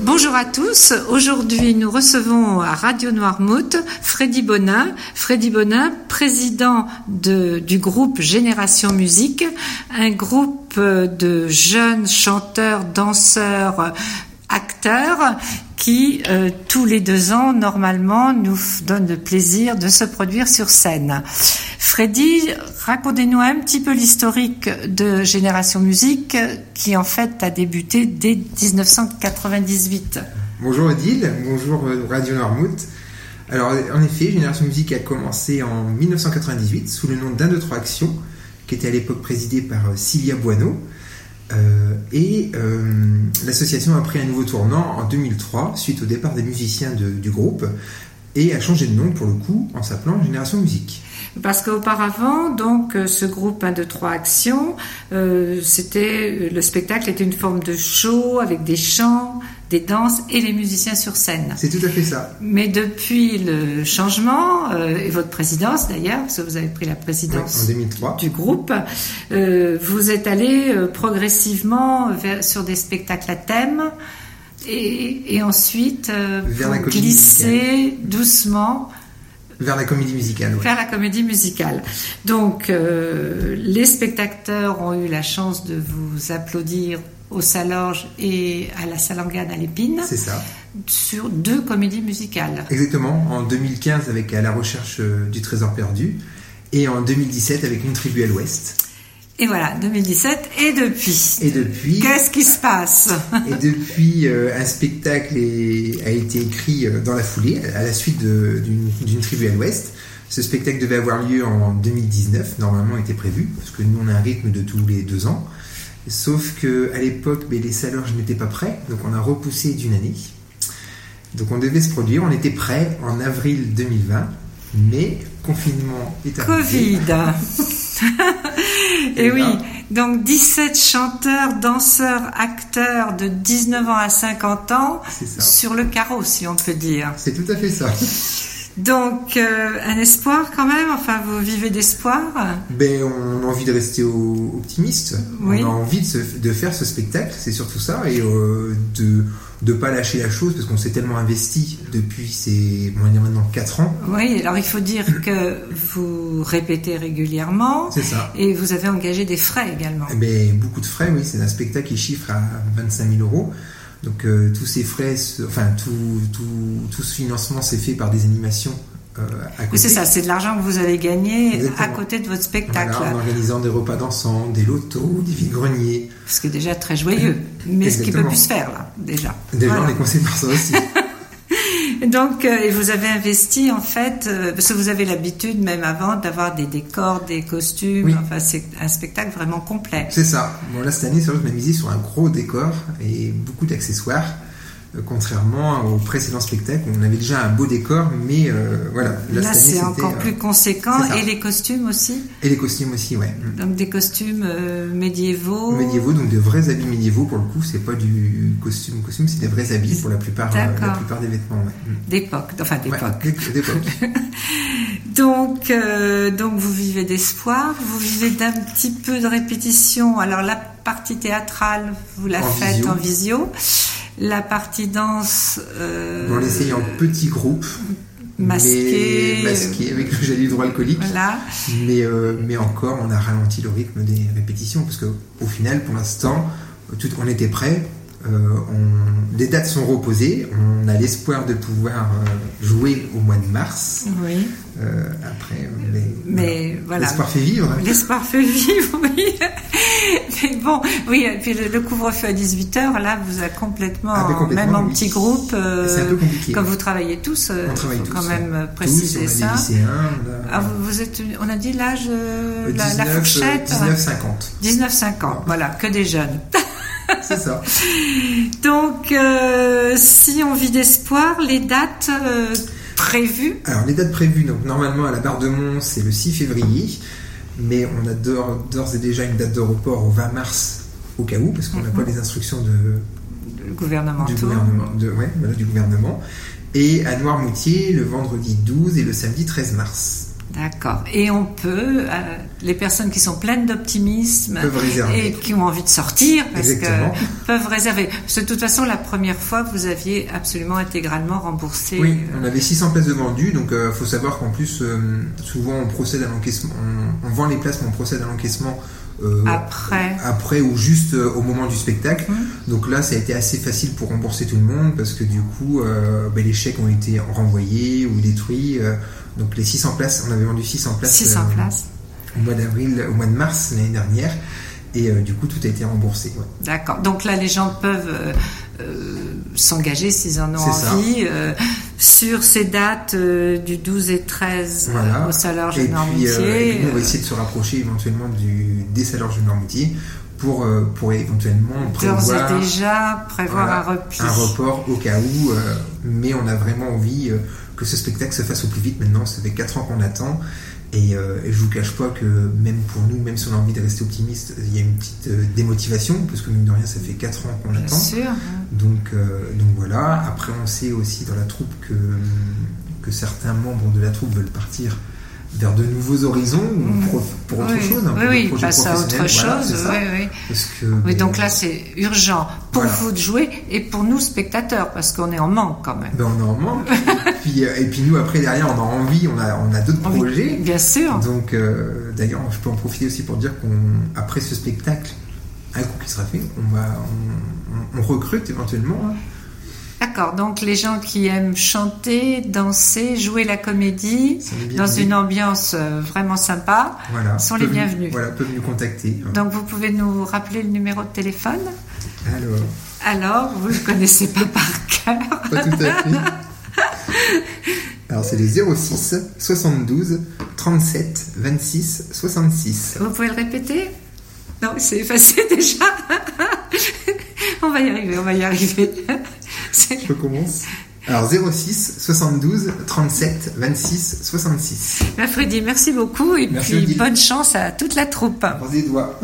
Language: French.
Bonjour à tous. Aujourd'hui, nous recevons à Radio Noirmouth Freddy Bonin. Freddy Bonin, président de, du groupe Génération Musique, un groupe de jeunes chanteurs, danseurs, acteurs qui, euh, tous les deux ans, normalement, nous donnent le plaisir de se produire sur scène. Freddy, racontez-nous un petit peu l'historique de Génération Musique, qui en fait a débuté dès 1998. Bonjour Odile, bonjour euh, Radio Noirmouth. Alors, en effet, Génération Musique a commencé en 1998 sous le nom d'Un, de trois actions, qui était à l'époque présidée par euh, Sylvia Boineau. Euh, et euh, l'association a pris un nouveau tournant en 2003 suite au départ des musiciens du groupe et a changé de nom pour le coup en s'appelant Génération Musique. Parce qu'auparavant, donc, euh, ce groupe 1, 2, 3 Actions, c'était, le spectacle était une forme de show avec des chants, des danses et les musiciens sur scène. C'est tout à fait ça. Mais depuis le changement, euh, et votre présidence d'ailleurs, parce que vous avez pris la présidence en 2003. du groupe, euh, vous êtes allé euh, progressivement vers- sur des spectacles à thème et, et ensuite Vers vous glissez doucement Vers la comédie musicale. ouais. faire la comédie musicale. Donc, euh, les spectateurs ont eu la chance de vous applaudir au Salorge et à la Salangane à l'Épine C'est ça. sur deux comédies musicales. Exactement. En 2015 avec À la recherche euh, du trésor perdu et en 2017 avec Une tribu à l'ouest. Et voilà, 2017. Et depuis Et depuis, Qu'est-ce qui se passe? Et depuis euh, un spectacle est- a été écrit euh, dans la foulée, à la suite d'une tribu à l'ouest. Ce spectacle devait avoir lieu en 2019, normalement était prévu, parce que nous on a un rythme de tous les deux ans. Sauf que à l'époque, ben, les salorges n'étaient pas prêts, donc on a repoussé d'une année. Donc on devait se produire, on était prêt en avril 2020, mais confinement est arrivé. Covid. Et Et oui, là- donc 17 chanteurs, danseurs, acteurs de 19 ans à 50 ans sur le carreau, si on peut dire. C'est tout à fait ça. Donc, euh, un espoir quand même, enfin, vous vivez d'espoir Ben, on a envie de rester au- optimiste. Oui. On a envie de, se- de faire ce spectacle, c'est surtout ça, et euh, de ne pas lâcher la chose parce qu'on s'est tellement investi depuis ces, a maintenant 4 ans. Oui, alors il faut dire que vous répétez régulièrement C'est ça. et vous avez engagé des frais également. Eh ben, beaucoup de frais, oui, c'est un spectacle qui chiffre à 25 000 euros. Donc euh, tous ces frais, enfin tout, tout, tout ce financement s'est fait par des animations euh, à côté. C'est ça, c'est de l'argent que vous avez gagné Exactement. à côté de votre spectacle. Voilà, en organisant des repas dansants, des lotos, des vides-greniers. Ce qui est déjà très joyeux, mais ce qui peut plus se faire là, déjà. Déjà, Voilà. on est conseillé par ça aussi. Donc, euh, et vous avez investi en fait, euh, parce que vous avez l'habitude même avant d'avoir des décors, des costumes, Oui. enfin c'est un spectacle vraiment complet. C'est ça. Bon, là, cette année, c'est vrai que je m'ai misé sur un gros décor et beaucoup d'accessoires. Euh, contrairement au précédent spectacle où on avait déjà un beau décor, mais euh, voilà. Là, c'est encore euh, plus conséquent. Et les costumes aussi? Et les costumes aussi, ouais. Mm. Donc des costumes euh, médiévaux? Médiévaux, donc de vrais habits médiévaux pour le coup, c'est pas du costume costume, c'est des vrais habits pour la plupart, euh, la plupart des vêtements. Ouais. Mm. D'époque, enfin Ouais, d'époque. d'é- d'époque. Donc, euh, donc vous vivez d'espoir, vous vivez d'un petit peu de répétition. Alors la partie théâtrale, vous la En faites visio. en visio. La partie danse, euh, on l'essaye en petits groupes, masquée, mais masqué avec le gel hydroalcoolique. Voilà. Mais, euh, mais encore, on a ralenti le rythme des répétitions parce que au final, pour l'instant, tout, on était prêt. Euh, on- les dates sont reposées. On a l'espoir de pouvoir euh, jouer au mois de mars. Oui. Euh, après, mais, Mais voilà. l'espoir fait vivre. L'espoir fait vivre, oui. Mais bon, oui, et puis le, le couvre-feu à 18h, là, vous a complètement, Ah, complètement, même en oui. petit groupe, euh, C'est un peu compliqué. comme vous travaillez tous, On travaille faut tous. quand même euh, Tous, préciser on a ça. des lycéens. on a- Ah, vous, vous êtes, on a dit l'âge, la, la 19, fourchette 19,50. 19-5 ans, voilà, que des jeunes. C'est ça. Donc, euh, si on vit d'espoir, les dates euh, prévues, Alors, les dates prévues, donc normalement à la Barre de Mont, c'est le 6 février, mais on a d'ores et déjà une date de report au 20 mars au cas où, parce qu'on n'a Mhm. pas les instructions de, le gouvernement du gouvernement, de, ouais, voilà, du gouvernement. Et à Noirmoutier, le vendredi 12 et le samedi 13 mars. D'accord. Et on peut, euh, les personnes qui sont pleines d'optimisme et qui ont envie de sortir, parce Exactement. que peuvent réserver. Parce que de toute façon, la première fois, vous aviez absolument intégralement remboursé. Oui, euh, on avait 600 places de vendues, donc il faut savoir qu'en plus, euh, souvent on procède à l'encaissement, on, on vend les places, mais on procède à l'encaissement euh, Après. après ou juste euh, au moment du spectacle. Mhm. Donc là, ça a été assez facile pour rembourser tout le monde parce que du coup, euh, ben, les chèques ont été renvoyés ou détruits. Donc les 600 places, on avait vendu 600 places 600 euh, places. au mois d'avril, au mois de mars l'année dernière. Et euh, du coup, tout a été remboursé. ouais. D'accord. Donc là, les gens peuvent euh, euh, s'engager s'ils en ont envie sur ces dates du 12 et 13 euh, Voilà. au euh, Normoutier. nous, on va essayer de se rapprocher éventuellement du, des salaires de Normoutier pour, pour éventuellement prévoir déjà prévoir voilà, un repli. un report au cas où. mais on a vraiment envie que ce spectacle se fasse au plus vite. Maintenant, ça fait 4 ans qu'on attend. Et, euh, et je vous cache pas que même pour nous, même si on a envie de rester optimiste, il y a une petite euh, démotivation, parce que mine de rien, ça fait 4 ans qu'on attend. sûr. Donc, euh, donc voilà. Après, on sait aussi dans la troupe que, que certains membres de la troupe veulent partir vers de nouveaux horizons ou Mhm. pour, pour autre oui, chose. un oui, peu de oui, projet passe à autre. Voilà, chose. oui, oui. Parce que, Oui, donc là, c'est urgent pour Voilà. vous de jouer et pour nous, spectateurs, parce qu'on est en manque quand même. ben, on en manque. et, puis, euh, et puis nous, après, derrière, on a envie, on a, on a d'autres projets. Bien sûr. Donc, euh, d'ailleurs, je peux en profiter aussi pour dire qu'on, après ce spectacle, un coup qui sera fait, on va, on, recrute éventuellement. hein. D'accord. Donc les gens qui aiment chanter, danser, jouer la comédie dans une ambiance euh, vraiment sympa, Voilà. sont les Peuvent nous- bienvenus. Voilà, peuvent nous contacter. donc vous pouvez nous rappeler le numéro de téléphone? Alors, Alors, vous le connaissez pas par cœur. pas tout à fait. Alors, c'est les 06 72 37 26 66. Vous pouvez le répéter? Non, c'est effacé déjà. on va y arriver, on va y arriver. Je recommence. Alors, 06 72 37 26 66. Ben, Freddy, merci beaucoup et Merci, puis Odile. bonne chance à toute la troupe. Croisez les doigts.